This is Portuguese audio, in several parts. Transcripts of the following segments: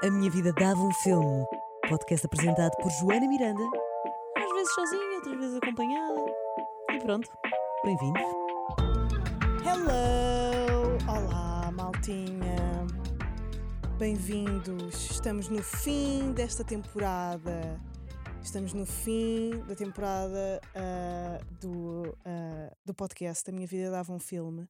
A Minha Vida Dava um Filme. Podcast apresentado por Joana Miranda. Às vezes sozinha, outras vezes acompanhada. E pronto, bem-vindos. Hello! Olá, maltinha! Bem-vindos! Estamos no fim desta temporada. Estamos no fim da temporada uh, do, uh, do podcast A Minha Vida Dava um Filme.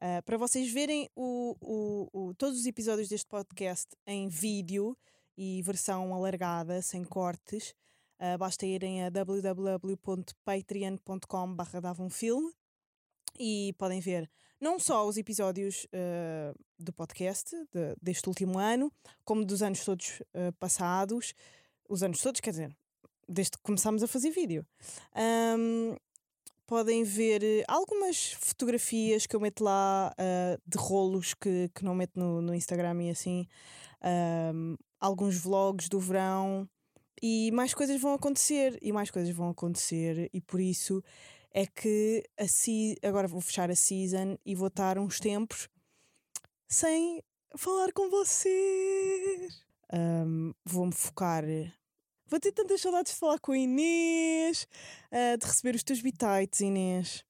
Uh, para vocês verem o, o, o, todos os episódios deste podcast em vídeo e versão alargada, sem cortes, uh, basta irem a www.patreon.com barra e podem ver não só os episódios uh, do podcast de, deste último ano, como dos anos todos passados, os anos todos, quer dizer, desde que começámos a fazer vídeo. Um, podem ver eh, algumas fotografias que eu meto lá uh, de rolos que, que não meto no, no Instagram e assim, um, alguns vlogs do verão e mais coisas vão acontecer e mais coisas vão acontecer e por isso é que assim agora vou fechar a season e vou estar uns tempos sem falar com vocês. Um, Vou-me focar Vou ter tantas saudades de falar com a Inês, uh, de receber os teus bitites, Inês.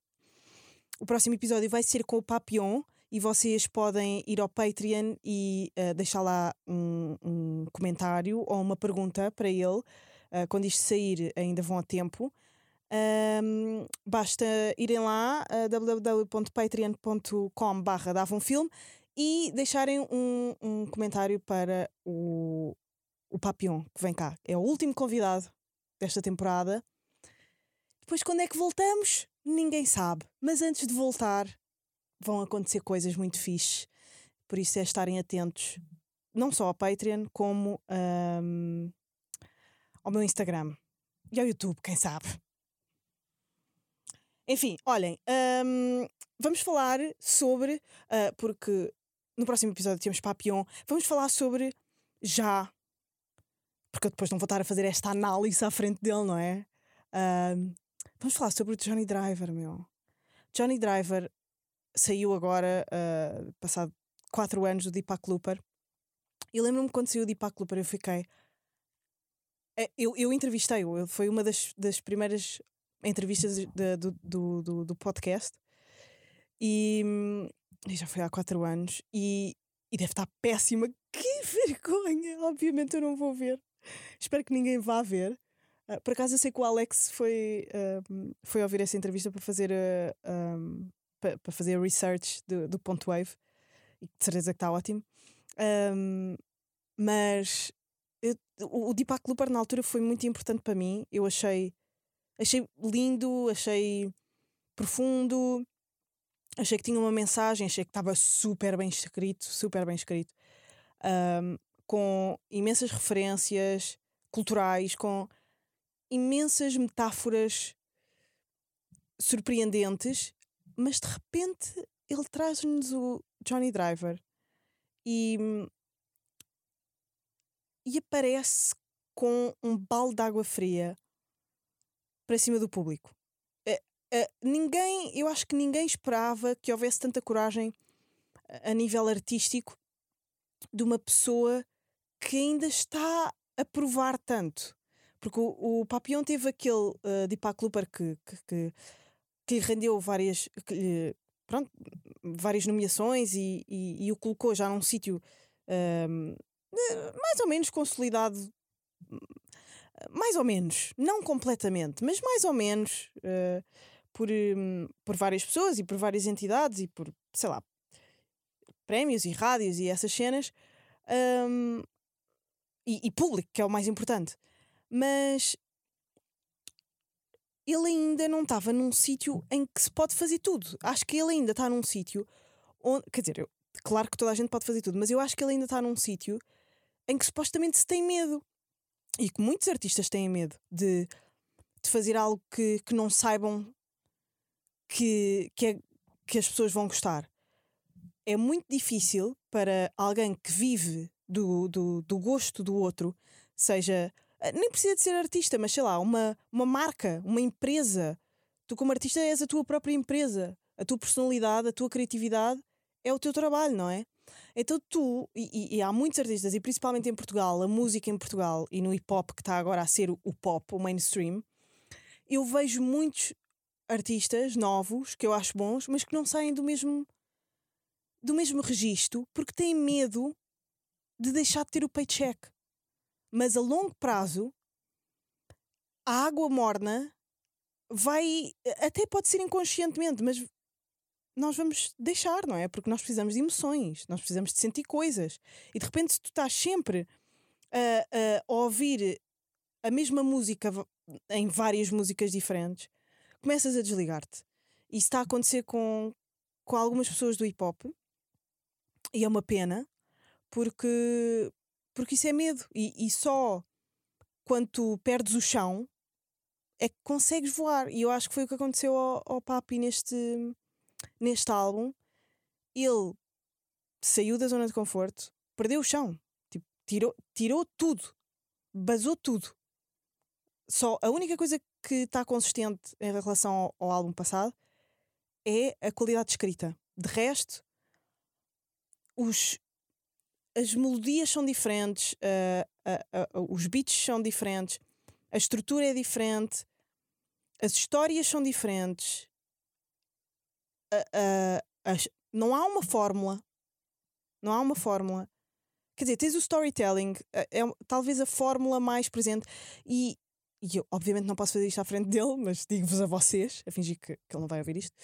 O próximo episódio vai ser com o Papillon e vocês podem ir ao Patreon e uh, deixar lá um, um, comentário ou uma pergunta para ele. Uh, quando isto sair, ainda vão a tempo. Um, basta irem lá a www.patreon.com barra e deixarem um, um comentário para o, o Papillon, que vem cá. É o último convidado desta temporada. Depois, quando é que voltamos? Ninguém sabe. Mas antes de voltar, vão acontecer coisas muito fixes. Por isso é estarem atentos, não só ao Patreon, como um, ao meu Instagram e ao YouTube, quem sabe. Enfim, olhem, um, vamos falar sobre, uh, porque no próximo episódio temos Papillon, vamos falar sobre já porque eu depois não vou estar a fazer esta análise à frente dele, não é? Uh, vamos falar sobre o Johnny Driver, meu. Johnny Driver saiu agora, uh, passado 4 anos do Deepak Looper. E lembro-me quando saiu o Deepak Looper, eu fiquei. Eh, eu, eu entrevistei-o, foi uma das, das primeiras entrevistas de, do, do, do, do, podcast. E, e, já foi há 4 anos. E, e deve estar péssima. Que vergonha! Obviamente eu não vou ver. Espero que ninguém vá ver. Uh, por acaso eu sei que o Alex foi, uh, foi ouvir essa entrevista para fazer, uh, ah, um, para, para fazer a research do, do Ponto Wave e de certeza que está ótimo. Um, mas eu, o, o Deepak Looper na altura foi muito importante para mim. Eu achei, achei lindo, achei profundo, achei que tinha uma mensagem, achei que estava super bem escrito, super bem escrito. Um, com imensas referências culturais, com imensas metáforas surpreendentes, mas de repente ele traz-nos o Johnny Driver e, e aparece com um balde de água fria para cima do público. Uh, ninguém, eu acho que ninguém esperava que houvesse tanta coragem a nível artístico de uma pessoa que ainda está a provar tanto. Porque o, o Papillon teve aquele uh, Deepak Looper que, que, que, que lhe rendeu várias, lhe, pronto, várias nomeações e, e, e, o colocou já num sítio uh, mais ou menos consolidado. Mais ou menos, não completamente, mas mais ou menos uh, por, um, por várias pessoas e por várias entidades e por, sei lá, prémios e rádios e essas cenas. Um, e, e público, que é o mais importante. Mas ele ainda não estava num sítio em que se pode fazer tudo. Acho que ele ainda está num sítio onde. Quer dizer, eu, claro que toda a gente pode fazer tudo, mas eu acho que ele ainda está num sítio em que supostamente se tem medo. E que muitos artistas têm medo de, de fazer algo que, que não saibam que, que, é, que as pessoas vão gostar. É muito difícil para alguém que vive do, do, do gosto do outro, seja. Eh, nem precisa de ser artista, mas sei lá, uma, uma marca, uma empresa. Tu, como artista, és a tua própria empresa. A tua personalidade, a tua criatividade é o teu trabalho, não é? Então tu, e, e há muitos artistas, e principalmente em Portugal, a música em Portugal e no hip hop que está agora a ser o, pop, o mainstream, eu vejo muitos artistas novos que eu acho bons, mas que não saem do mesmo do mesmo registro porque têm medo de deixar de ter o paycheck. Mas a longo prazo, a água morna vai. Até pode ser inconscientemente, mas nós vamos deixar, não é? Porque nós precisamos de emoções, nós precisamos de sentir coisas. E de repente, se tu estás sempre a, a ouvir a mesma música em várias músicas diferentes, começas a desligar-te. Isso está a acontecer com, com algumas pessoas do hip hop, e é uma pena, porque, porque isso é medo. E, e só quando tu perdes o chão é que consegues voar. E eu acho que foi o que aconteceu ao, ao Papi neste, neste álbum. Ele saiu da zona de conforto, perdeu o chão, tipo, tirou, tirou tudo, basou tudo. Só a única coisa que está consistente em relação ao, ao álbum passado é a qualidade de escrita. De resto, os, as melodias são diferentes, uh, uh, os beats são diferentes, a estrutura é diferente, as histórias são diferentes. As, não há uma fórmula. Não há uma fórmula. Quer dizer, tens o storytelling, é talvez a fórmula mais presente. E, e eu, obviamente, não posso fazer isto à frente dele, mas digo-vos a vocês, a fingir que, que ele não vai ouvir isto.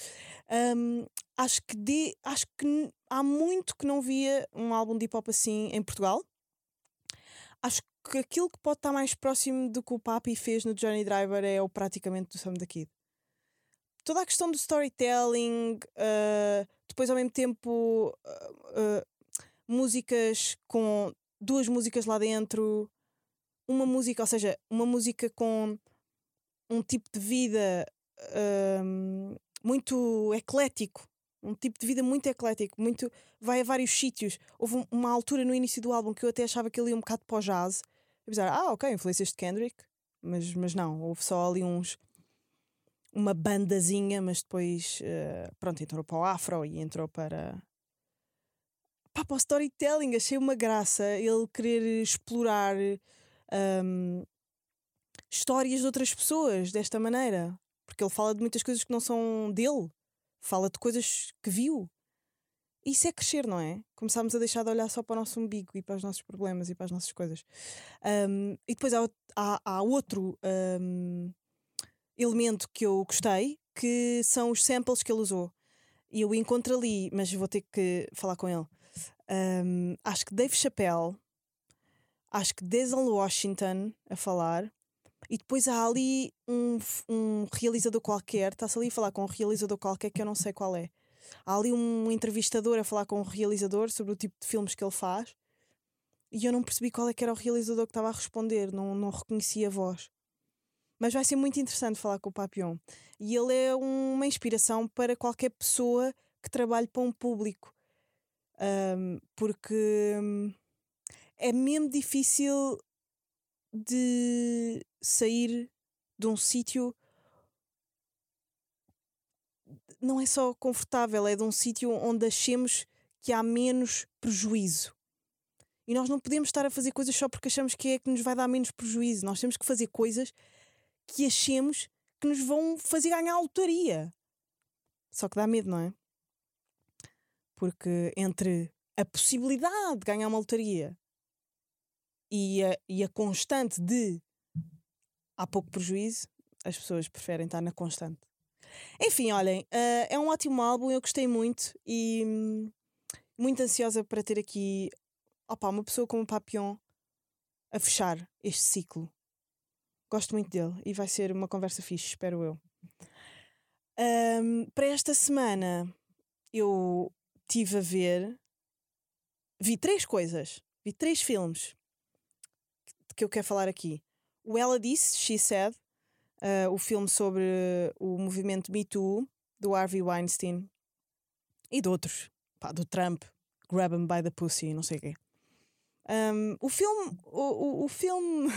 Um, acho que de, acho que há muito que não via um álbum de hip hop assim em Portugal. Acho que aquilo que pode estar mais próximo do que o Papi fez no Johnny Driver é o praticamente do Sam da Kid. Toda a questão do storytelling, uh, depois ao mesmo tempo uh, uh, músicas com duas músicas lá dentro, uma música, ou seja, uma música com um tipo de vida muito eclético, um tipo de vida muito eclético, muito vai a vários sítios. Houve uma altura no início do álbum que eu até achava que ele ia um bocado para o jazz. Pensava, ah, ok, influências de Kendrick, mas, mas não, houve só ali uns uma bandazinha, mas depois uh, pronto, entrou para o afro e entrou para pá, para o storytelling, achei uma graça ele querer explorar um, histórias de outras pessoas desta maneira, porque ele fala de muitas coisas que não são dele fala de coisas que viu. Isso é crescer, não é? Começámos a deixar de olhar só para o nosso umbigo e para os nossos problemas e para as nossas coisas. Um, e depois há, há, há outro um, elemento que eu gostei, que são os samples que ele usou. E eu encontro ali, mas vou ter que falar com ele. Um, acho que Dave Chappelle, acho que Denzel Washington a falar, e depois há ali um, um realizador qualquer, está-se ali a falar com um realizador qualquer que eu não sei qual é. Há ali um entrevistador a falar com um realizador sobre o tipo de filmes que ele faz e eu não percebi qual é que era o realizador que estava a responder, não, não reconheci a voz. Mas vai ser muito interessante falar com o Papillon. E ele é uma inspiração para qualquer pessoa que trabalhe para um público. Um, porque hum, é mesmo difícil de sair de um sítio não é só confortável, é de um sítio onde achemos que há menos prejuízo. E nós não podemos estar a fazer coisas só porque achamos que é que nos vai dar menos prejuízo. Nós temos que fazer coisas que achemos que nos vão fazer ganhar a lotaria. Só que dá medo, não é? Porque entre a possibilidade de ganhar uma lotaria e a, e a constante de há pouco prejuízo, as pessoas preferem estar na constante. Enfim, olhem, uh, é um ótimo álbum, eu gostei muito e hum, muito ansiosa para ter aqui opa, uma pessoa como o Papillon a fechar este ciclo. Gosto muito dele e vai ser uma conversa fixe, espero eu. Um, para esta semana eu tive a ver, vi três coisas, vi três filmes que eu quero falar aqui. O Ela Disse, She Said, uh, o filme sobre o movimento Me Too, do Harvey Weinstein e de outros, pá, do Trump, Grab Him by the Pussy, não sei o quê. Um, o filme, o, o, o filme,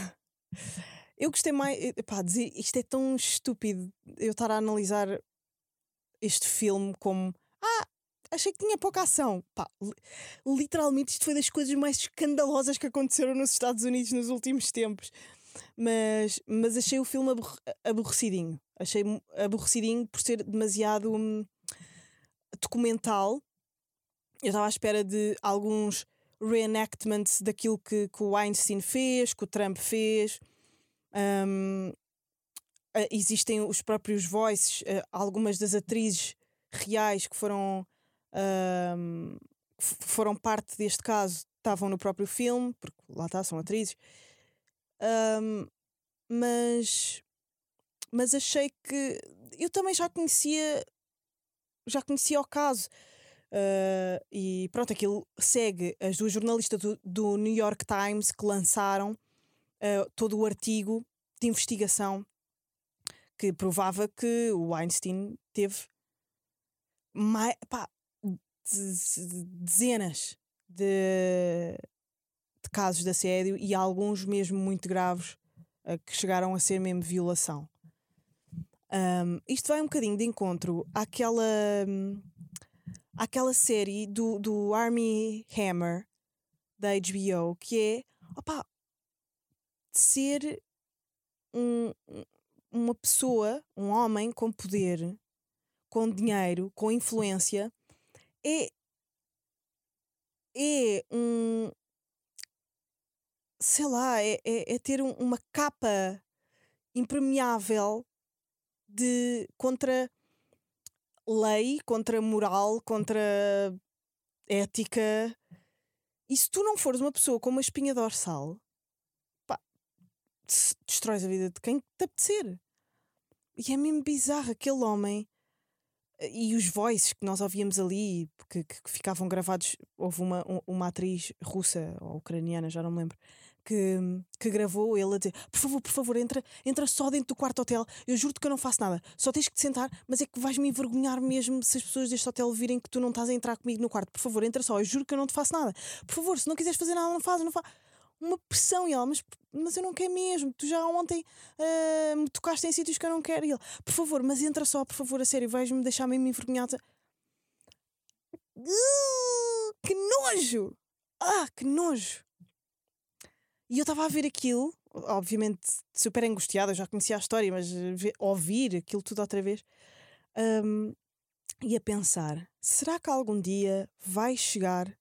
eu gostei mais, eh, pá, dizer isto é tão estúpido eu estar a analisar este filme como achei que tinha pouca ação. Pá, literalmente isto foi das coisas mais escandalosas que aconteceram nos Estados Unidos nos últimos tempos. Mas, mas achei o filme aborrecidinho. Achei aborrecidinho por ser demasiado hum, documental. Eu estava à espera de alguns reenactments daquilo que, que o Einstein fez, que o Trump fez. Um, existem os próprios voices, algumas das atrizes reais que foram, um, foram parte deste caso estavam no próprio filme, porque lá está, são atrizes. Um, mas, mas achei que eu também já conhecia já conhecia o caso. Uh, e pronto, aquilo segue as duas jornalistas do, do New York Times que lançaram uh, todo o artigo de investigação que provava que o Einstein teve mais, pá, dezenas de, de, casos de assédio e alguns mesmo muito graves uh, que chegaram a ser mesmo violação. Um, isto vai um bocadinho de encontro àquela, àquela série do, do Army Hammer da HBO que é opa, ser um, uma pessoa, um homem com poder, com dinheiro, com influência, é, é um. Sei lá, é, é, é ter um, uma capa impermeável de contra lei, contra moral, contra ética. E se tu não fores uma pessoa com uma espinha dorsal, pá, destróis a vida de quem te apetecer. E é mesmo bizarro aquele homem e os voices que nós ouvíamos ali, que, que ficavam gravados. Houve uma, uma atriz russa ou ucraniana, já não me lembro, que, que gravou ele a dizer: Por favor, por favor, entra, entra só dentro do quarto hotel. Eu juro-te que eu não faço nada. Só tens que te sentar, mas é que vais-me envergonhar mesmo se as pessoas deste hotel virem que tu não estás a entrar comigo no quarto. Por favor, entra só. Eu juro que eu não te faço nada. Por favor, se não quiseres fazer nada, não faz, não faz uma pressão e ela, mas, mas eu não quero mesmo, tu já ontem uh, me tocaste em sítios que eu não quero e ele, por favor, mas entra só, por favor, a sério, vais-me deixar mesmo envergonhada. Uh, que nojo! Ah, que nojo! E eu estava a ver aquilo, obviamente super angustiada, já conhecia a história, mas ver, ouvir aquilo tudo outra vez um, e a pensar: será que algum dia vai chegar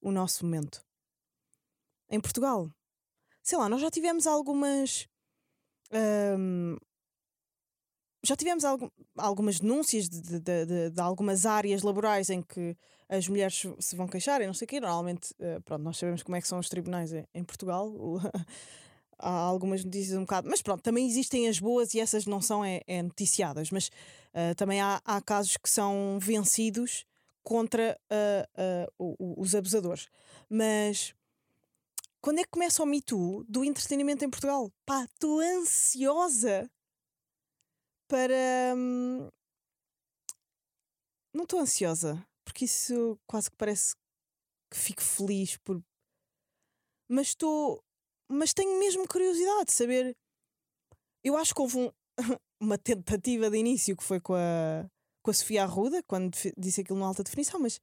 o nosso momento? Em Portugal. Sei lá, nós já tivemos algumas. Um, já tivemos algum, algumas denúncias de, de, de, de, algumas áreas laborais em que as mulheres se vão queixar e não sei o quê. Normalmente, uh, pronto, nós sabemos como é que são os tribunais em, Portugal. há algumas notícias um bocado. Mas pronto, também existem as boas e essas não são é, é noticiadas. Mas uh, também há, há casos que são vencidos contra uh, os abusadores. Mas quando é que começa o Me Too do entretenimento em Portugal? Pá, estou ansiosa para. Hum... Não estou ansiosa, porque isso quase que parece que fico feliz por. Mas estou. Mas tenho mesmo curiosidade de saber. Eu acho que houve um... uma tentativa de início que foi com a, com a Sofia Arruda, quando disse aquilo na alta definição, mas,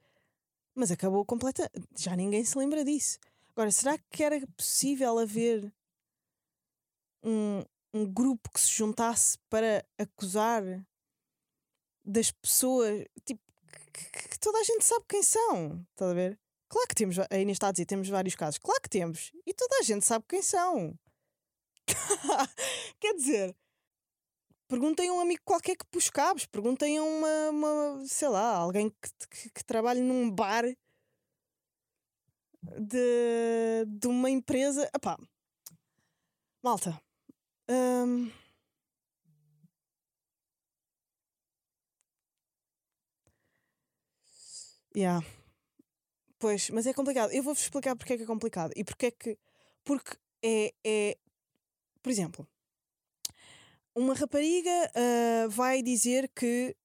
mas acabou completa. Já ninguém se lembra disso. Agora, será que era possível haver um, um grupo que se juntasse para acusar das pessoas tipo, que, que toda a gente sabe quem são? Estás a ver? Claro que temos, a Inês está a dizer, temos vários casos. Claro que temos. E toda a gente sabe quem são. Quer dizer, perguntem a um amigo qualquer que pus cabos, perguntem a uma, uma sei lá, alguém que, que, que trabalhe num bar de, de uma empresa. Epá, malta. Um, yeah. Pois, mas é complicado. Eu vou-vos explicar porque é que é complicado. E porque é que. Porque é. é por exemplo, uma rapariga uh, vai dizer que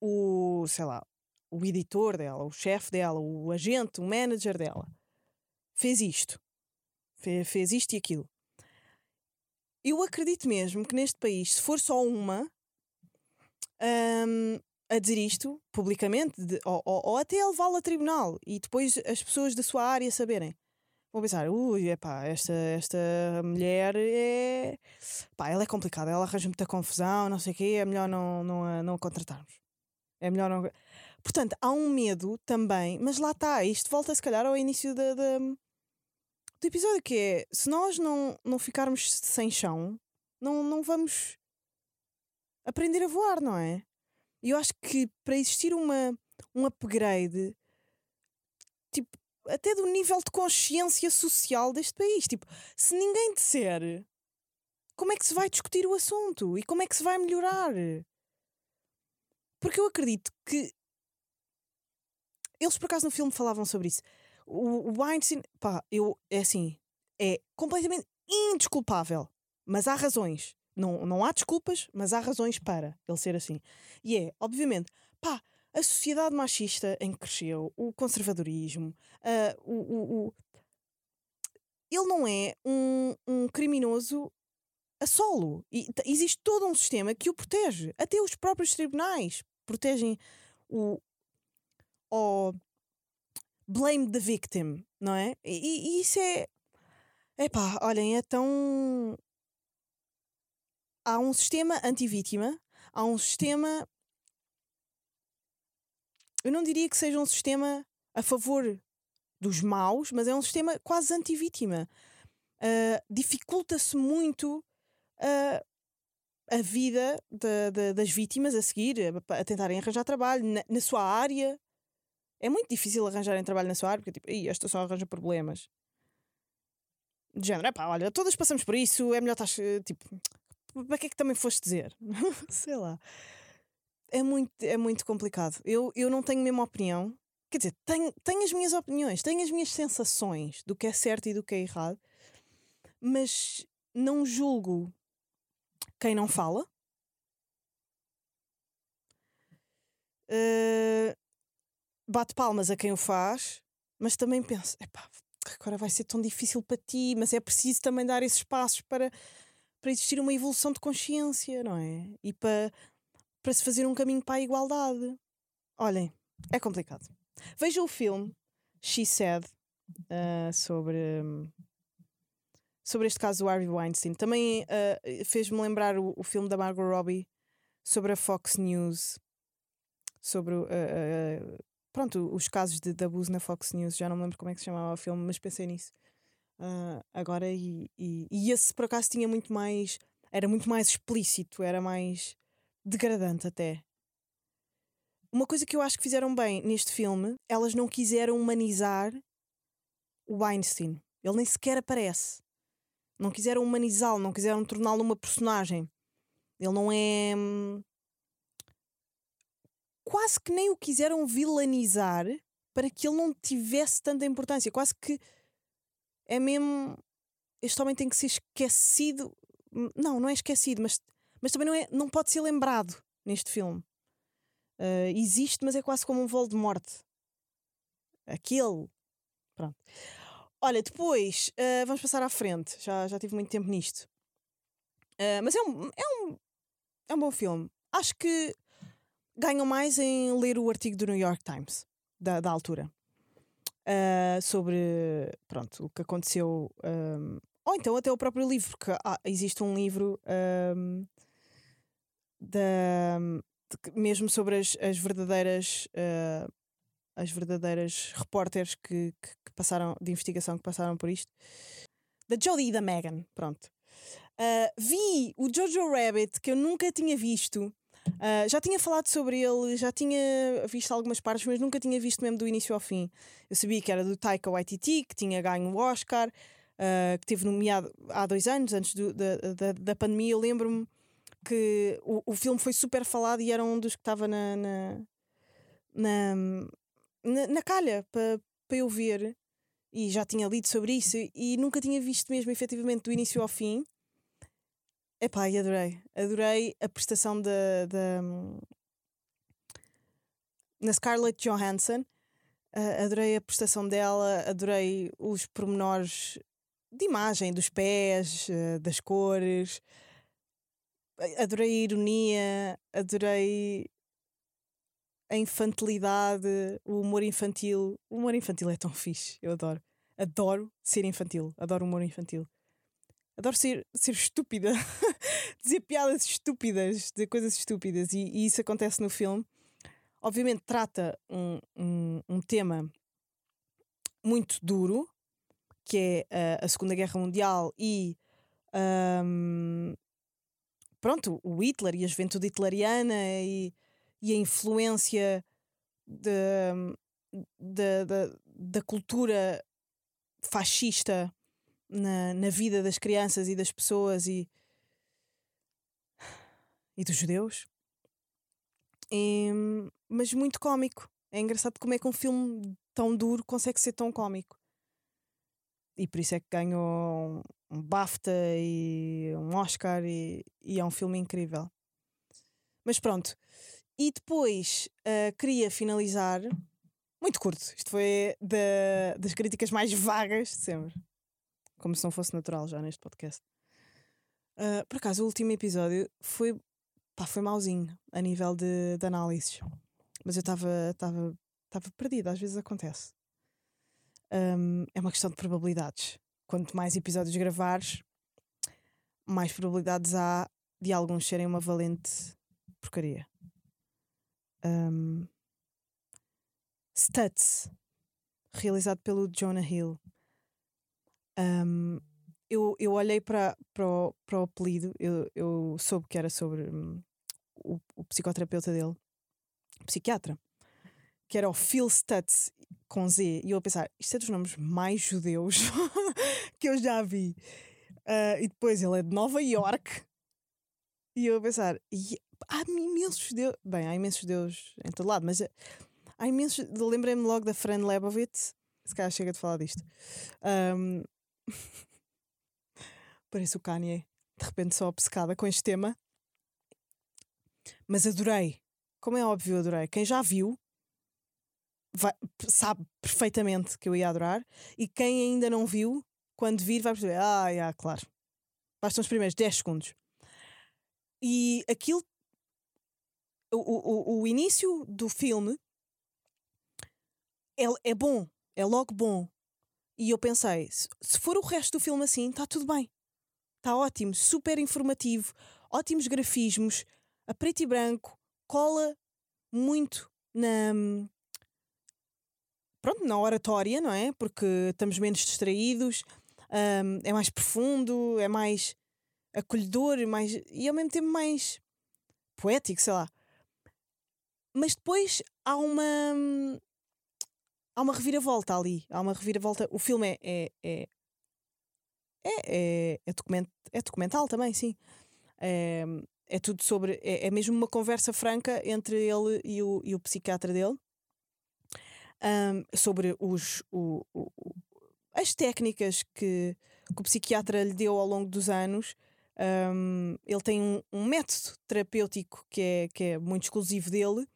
o. sei lá o editor dela, o chefe dela, o agente, o manager dela, fez isto, fez, isto e aquilo. Eu acredito mesmo que neste país, se for só uma, hum, a dizer isto publicamente, de- ou, ou, ou até a levá-lo a tribunal e depois as pessoas da sua área saberem. Vão pensar, ui, epá, esta, esta mulher é. pá, ela é complicada, ela arranja muita confusão, não sei o quê, é melhor não, não, a, não a contratarmos. É melhor não. Portanto, há um medo também, mas lá está, isto volta se calhar ao início do episódio, que é se nós não, não ficarmos sem chão, não, não vamos aprender a voar, não é? E eu acho que para existir uma, um upgrade, tipo, até do nível de consciência social deste país, tipo, se ninguém disser como é que se vai discutir o assunto e como é que se vai melhorar. Porque eu acredito que eles por acaso no filme falavam sobre isso. O, Weinstein, pá, eu, é assim, é completamente indesculpável, mas há razões. Não, não há desculpas, mas há razões para ele ser assim. E é, obviamente, pá, a sociedade machista em que cresceu, o conservadorismo, ah, o, o- o- ele não é um, um criminoso a solo. E existe todo um sistema que o protege. Até os próprios tribunais protegem o. o blame the victim, não é? E, e isso é. Epá, olhem, é tão. Há um sistema anti-vítima, há um sistema. Eu não diria que seja um sistema a favor dos maus, mas é um sistema quase anti-vítima. Ah, Dificulta-se muito ah, a vida da- da- das vítimas a seguir, a, a tentarem arranjar trabalho na, na sua área. É muito difícil arranjarem trabalho na sua área, porque tipo, "Ih, esta só arranja problemas. De género, epá, olha, todas passamos por isso, é melhor estar tipo, para que é que também foste dizer? Sei lá. É muito, é muito complicado. Eu, eu não tenho mesmo opinião. Quer dizer, tenho, tenho as minhas opiniões, tenho as minhas sensações do que é certo e do que é errado, mas não julgo quem não fala. Uh, bate palmas a quem o faz, mas também penso: epá, agora vai ser tão difícil para ti, mas é preciso também dar esses passos para, para existir uma evolução de consciência, não é? E para, para se fazer um caminho para a igualdade. Olhem, é complicado. Vejam o filme She Said uh, sobre. sobre este caso do Harvey Weinstein. Também uh, fez-me lembrar o, o filme da Margot Robbie sobre a Fox News, sobre uh, pronto, os casos de, de abuso na Fox News. Já não me lembro como é que se chamava o filme, mas pensei nisso uh, agora. E, e, e esse por acaso tinha muito mais, era muito mais explícito, era mais degradante até. Uma coisa que eu acho que fizeram bem neste filme, elas não quiseram humanizar o Weinstein. Ele nem sequer aparece não quiseram humanizá-lo, não quiseram torná-lo uma personagem. Ele não é. Quase que nem o quiseram vilanizar para que ele não tivesse tanta importância. Quase que é mesmo. Este homem tem que ser esquecido. Hum, Não, não é esquecido, mas, mas também não, é, não pode ser lembrado neste filme. Ah, existe, mas é quase como um Voldemort. Aquele. Pronto. Olha, depois ah, vamos passar à frente. Já, já tive muito tempo nisto. Ah, mas é um, é, um, é um bom filme. Acho que ganham mais em ler o artigo do New York Times, da, da altura. Ah, sobre pronto, o que aconteceu. ahm, ou então até o próprio livro, porque há- existe um livro ahm, da, de mesmo sobre as, as verdadeiras ah, as verdadeiras repórteres que, que, que passaram de investigação que passaram por isto da Jodie e da Megan pronto Ah, vi o Jojo Rabbit que eu nunca tinha visto Ah, já tinha falado sobre ele já tinha visto algumas partes mas nunca tinha visto mesmo do início ao fim. Eu sabia que era do Taika Waititi que tinha ganho o Oscar ah, que teve nomeado há dois anos antes do- da, da, da pandemia. Eu lembro-me que o, o filme foi super falado e era um dos que estava na, na, na, na, na calha para pa eu ver. E já tinha lido sobre isso e nunca tinha visto mesmo efetivamente do início ao fim. Epá, e adorei. Adorei a prestação da, da na Scarlett Johansson. Ah, adorei a prestação dela, adorei os pormenores de imagem, dos pés, ah, das cores. Adorei a ironia, adorei a infantilidade, o humor infantil. O humor infantil é tão fixe, eu adoro. Adoro ser infantil, adoro humor infantil. Adoro ser, ser estúpida, dizer piadas estúpidas, dizer coisas estúpidas, e, e, isso acontece no filme. Obviamente, trata um, um, um tema muito duro, que é uh, a Segunda Guerra Mundial e um, pronto, o Hitler e a juventude hitleriana e, e a influência da cultura fascista na, na vida das crianças e das pessoas e, e dos judeus. E, mas muito cómico. É engraçado como é que um filme tão duro consegue ser tão cómico. E por isso é que ganhou um BAFTA e um Oscar e, e é um filme incrível. Mas pronto. E depois uh, queria finalizar. Muito curto. Isto foi da, das críticas mais vagas de sempre. Como se não fosse natural já neste podcast. Uh, por acaso, o último episódio foi. Pá, foi mauzinho a nível de, de análises. Mas eu estava perdida, às vezes acontece. Um, é uma questão de probabilidades quanto mais episódios gravares, mais probabilidades há de alguns serem uma valente porcaria. Um, Stutz, realizado pelo Jonah Hill. Um, eu, eu olhei para, para, o, apelido, eu, eu soube que era sobre um, o, o psicoterapeuta dele, psiquiatra, que era o Phil Stutz com Z, e eu a pensar, isto é dos nomes mais judeus que eu já vi. Uh, e depois ele é de Nova York. E eu a pensar, há imensos judeus. Bem, há imensos judeus em todo lado, mas eh, há imensos. Lembrei-me logo da Fran Lebowitz. Se calhar chega de falar disto. Um, parece o Kanye, de repente só obcecada com este tema. Mas adorei. Como é óbvio, adorei. Quem já viu vai, sabe perfeitamente que eu ia adorar. E quem ainda não viu, quando vir, vai perceber: ah, yeah, claro. Bastam os primeiros 10 segundos. E aquilo. O, o, o início do filme é, é bom, é logo bom. E eu pensei: se, se for o resto do filme assim, está tudo bem. Está ótimo, super informativo, ótimos grafismos, a preto e branco, cola muito na, pronto, na oratória, não é? Porque estamos menos distraídos, um, é mais profundo, é mais acolhedor mais, e ao mesmo tempo mais poético, sei lá. Mas depois há uma. Há uma reviravolta ali. Há uma reviravolta. O filme é. é, é é, é, é, document, é documental também, sim. É, é tudo sobre. É, é mesmo uma conversa franca entre ele e o, e o psiquiatra dele um, sobre os, o, o, as técnicas que, que, o psiquiatra lhe deu ao longo dos anos. Um, ele tem um, um, método terapêutico que é, que é muito exclusivo dele,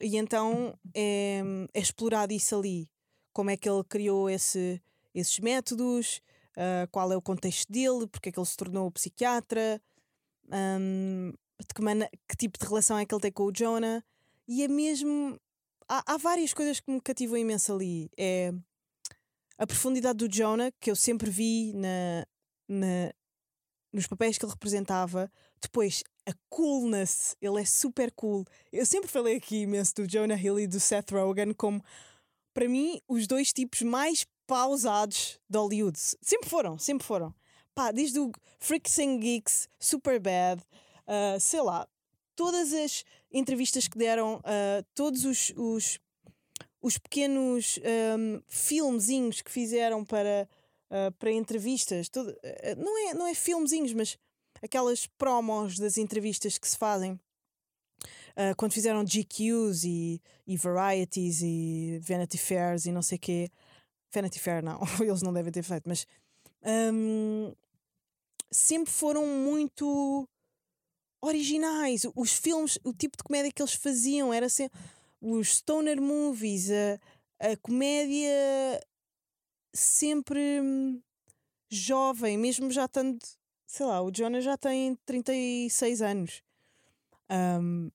e então é, é explorado isso ali. Como é que ele criou esse, esses métodos, uh, qual é o contexto dele, porque é que ele se tornou psiquiatra, um, de que, que, tipo de relação é que ele tem com o Jonah, e é mesmo há, há várias coisas que me cativam imenso ali. É a profundidade do Jonah, que eu sempre vi na, na, nos papéis que ele representava. Depois, a coolness, ele é super cool. Eu sempre falei aqui imenso do Jonah Hill e do Seth Rogen como, para mim, os dois tipos mais pausados de Hollywood. Sempre foram, sempre foram. Pá, desde o Freaks and Geeks, Super Bad, uh, sei lá, todas as entrevistas que deram, uh, todos os, os, os pequenos um, filmezinhos que fizeram para, uh, para entrevistas, todo, não, é, não é filmezinhos, mas aquelas promos das entrevistas que se fazem. Uh, quando fizeram GQs e, e Varieties e Vanity Fairs e não sei o quê. Vanity Fair não, eles não devem ter feito, mas um, sempre foram muito originais. Os filmes, o tipo de comédia que eles faziam era assim, os stoner movies, a, a comédia sempre hum, jovem, mesmo já estando, sei lá, o Jonah já tem 36 anos. Um,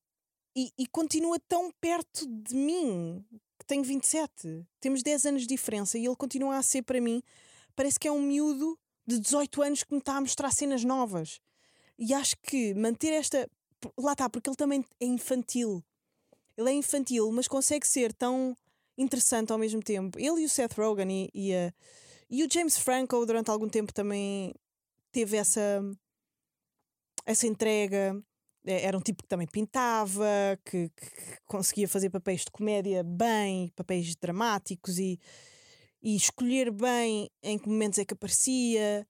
e, e continua tão perto de mim, que tenho 27. Temos 10 anos de diferença e ele continua a ser para mim. Parece que é um miúdo de 18 anos que me está a mostrar cenas novas. E acho que manter esta. Lá está, porque ele também é infantil. Ele é infantil, mas consegue ser tão interessante ao mesmo tempo. Ele e o Seth Rogen e, e, a, e o James Franco durante algum tempo também teve essa essa entrega. É, era um tipo que também pintava, que, que conseguia fazer papéis de comédia bem, papéis dramáticos e, e escolher bem em que momentos é que aparecia.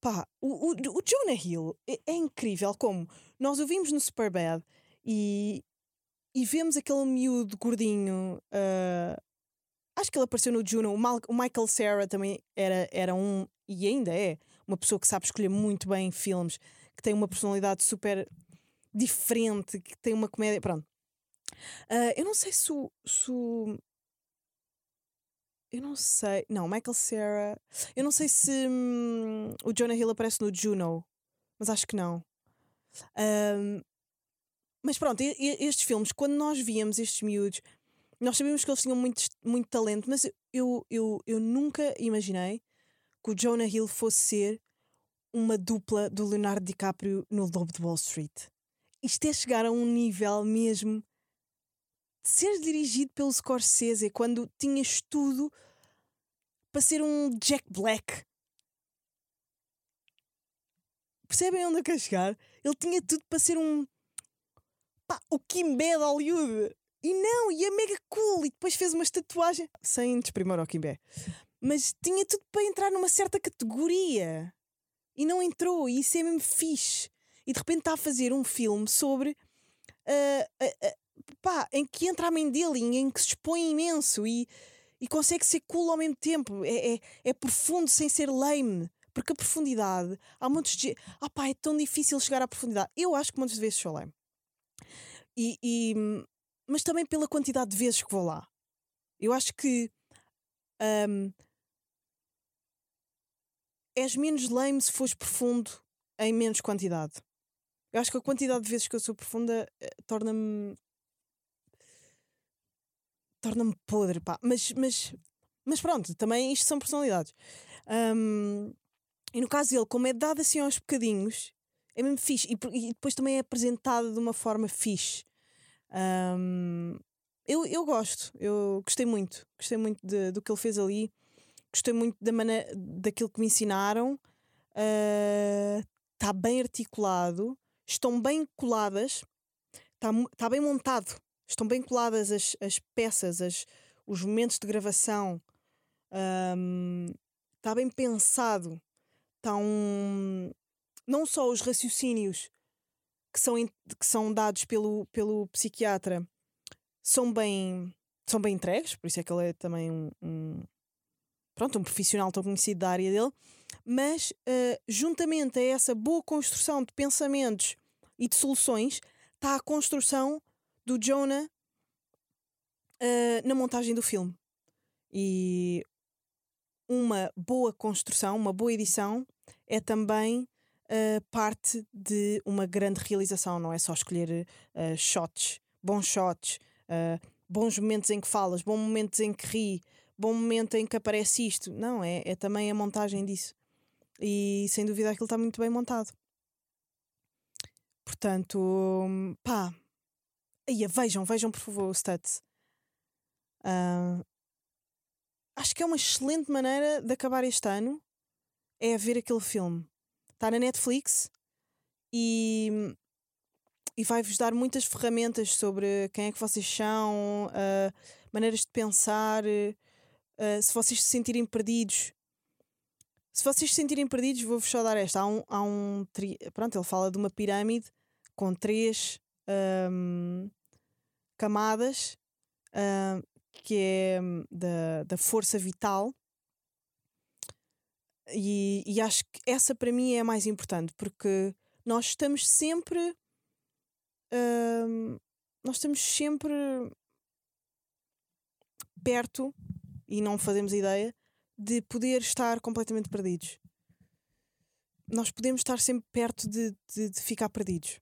Pá, o, o, o Jonah Hill é, é, incrível como nós o vimos no Superbad e, e vemos aquele miúdo gordinho. Uh, acho que ele apareceu no Juno. O, Mal, o Michael Cera também era, era um, e ainda é, uma pessoa que sabe escolher muito bem filmes, que tem uma personalidade super diferente, que tem uma comédia. Pronto. Uh, eu não sei se o, se. Eu não sei. Não, Michael Cera. Eu não sei se hum, o Jonah Hill aparece no Juno, mas acho que não. Um, mas pronto, estes filmes, quando nós víamos estes miúdos, nós sabíamos que eles tinham muito, muito talento, mas eu, eu, eu nunca imaginei que o Jonah Hill fosse ser uma dupla do Leonardo DiCaprio no Lobo de Wall Street. Isto é chegar a um nível mesmo de ser dirigido pelo Scorsese quando tinhas tudo para ser um Jack Black. Percebem onde eu quero chegar? Ele tinha tudo para ser um pá, o Kimbé de Hollywood. E não, e é mega cool. E depois fez uma tatuagem sem desprimor ao Kimbé. Mas tinha tudo para entrar numa certa categoria. E não entrou. E isso é mesmo fixe. E de repente está a fazer um filme sobre. Uh, uh, uh, pá, em que entra a mãe em que se expõe imenso e, e consegue ser cool ao mesmo tempo. É, é, é profundo sem ser lame. Porque a profundidade, há muitos de. Ah pá, é tão difícil chegar à profundidade. Eu acho que muitas vezes sou lame. E, e, mas também pela quantidade de vezes que vou lá. Eu acho que um, és menos lame se fores profundo em menos quantidade. Eu acho que a quantidade de vezes que eu sou profunda uh, torna-me. Torna-me podre, pá. Mas, mas, mas pronto, também isto são personalidades. Um, e no caso dele, como é dado assim aos bocadinhos, é mesmo fixe. E, e depois também é apresentada de uma forma fixe. Um, eu, eu gosto, eu gostei muito, gostei muito de, do que ele fez ali, gostei muito da maneira, daquilo que me ensinaram. Está uh, bem articulado, estão bem coladas, está tá bem montado, estão bem coladas as, as peças, as, os momentos de gravação, está um, bem pensado, está um, não só os raciocínios que são, que são dados pelo, pelo psiquiatra são bem, são bem entregues, por isso é que ele é também um, um pronto, um profissional tão conhecido da área dele, mas uh, juntamente a essa boa construção de pensamentos e de soluções está a construção do Jonah uh, na montagem do filme. E uma boa construção, uma boa edição é também uh, parte de uma grande realização, não é só escolher uh, shots, bons shots, bons momentos em que falas, bons momentos em que ri, bom momento em que aparece isto. Não, é, é também a montagem disso. E sem dúvida aquilo está muito bem montado. Portanto, pá. Aí, vejam, vejam por favor o Studs. Uh, acho que é uma excelente maneira de acabar este ano é ver aquele filme. Está na Netflix e, e vai-vos dar muitas ferramentas sobre quem é que vocês são, uh, maneiras de pensar, uh, se vocês se sentirem perdidos. Se vocês se sentirem perdidos, vou-vos só dar esta. Há um, há um. Pronto, ele fala de uma pirâmide com três um, camadas, uh, que é hum, da, da força vital e, e acho que essa para mim é a mais importante, porque nós estamos sempre. Uh, nós estamos sempre perto e não fazemos ideia de poder estar completamente perdidos. Nós podemos estar sempre perto de, de, de ficar perdidos.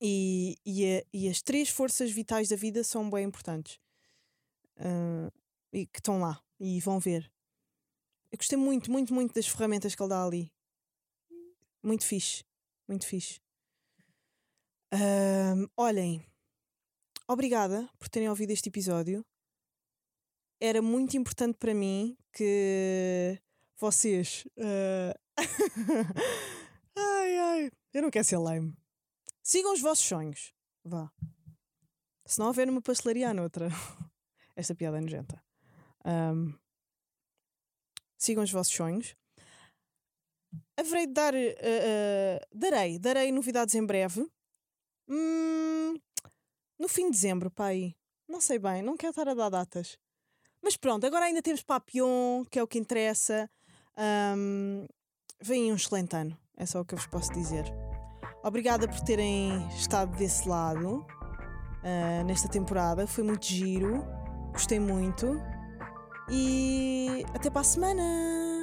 E, e, a- e as três forças vitais da vida são bem importantes. Ah, e que estão lá e vão ver. Eu gostei muito, muito, muito das ferramentas que ele dá ali. Muito fixe. Muito fixe. Ahm, olhem, obrigada por terem ouvido este episódio. Era muito importante para mim que vocês. ah, ai, ai, eu não quero ser lame. Sigam os vossos sonhos. Vá. Se não houver uma pastelaria, há noutra. Esta piada é nojenta. Ahm, sigam os vossos sonhos. Haverei de dar. eh, eh, darei, darei novidades em breve. Hum, no fim de dezembro, pai. Não sei bem, não quero estar a dar datas. Mas pronto, agora ainda temos Papillon, que é o que interessa. Ahm, vem um excelente ano, é só o que eu vos posso dizer. Obrigada por terem estado desse lado ah, nesta temporada. Foi muito giro, gostei muito. E até para a semana!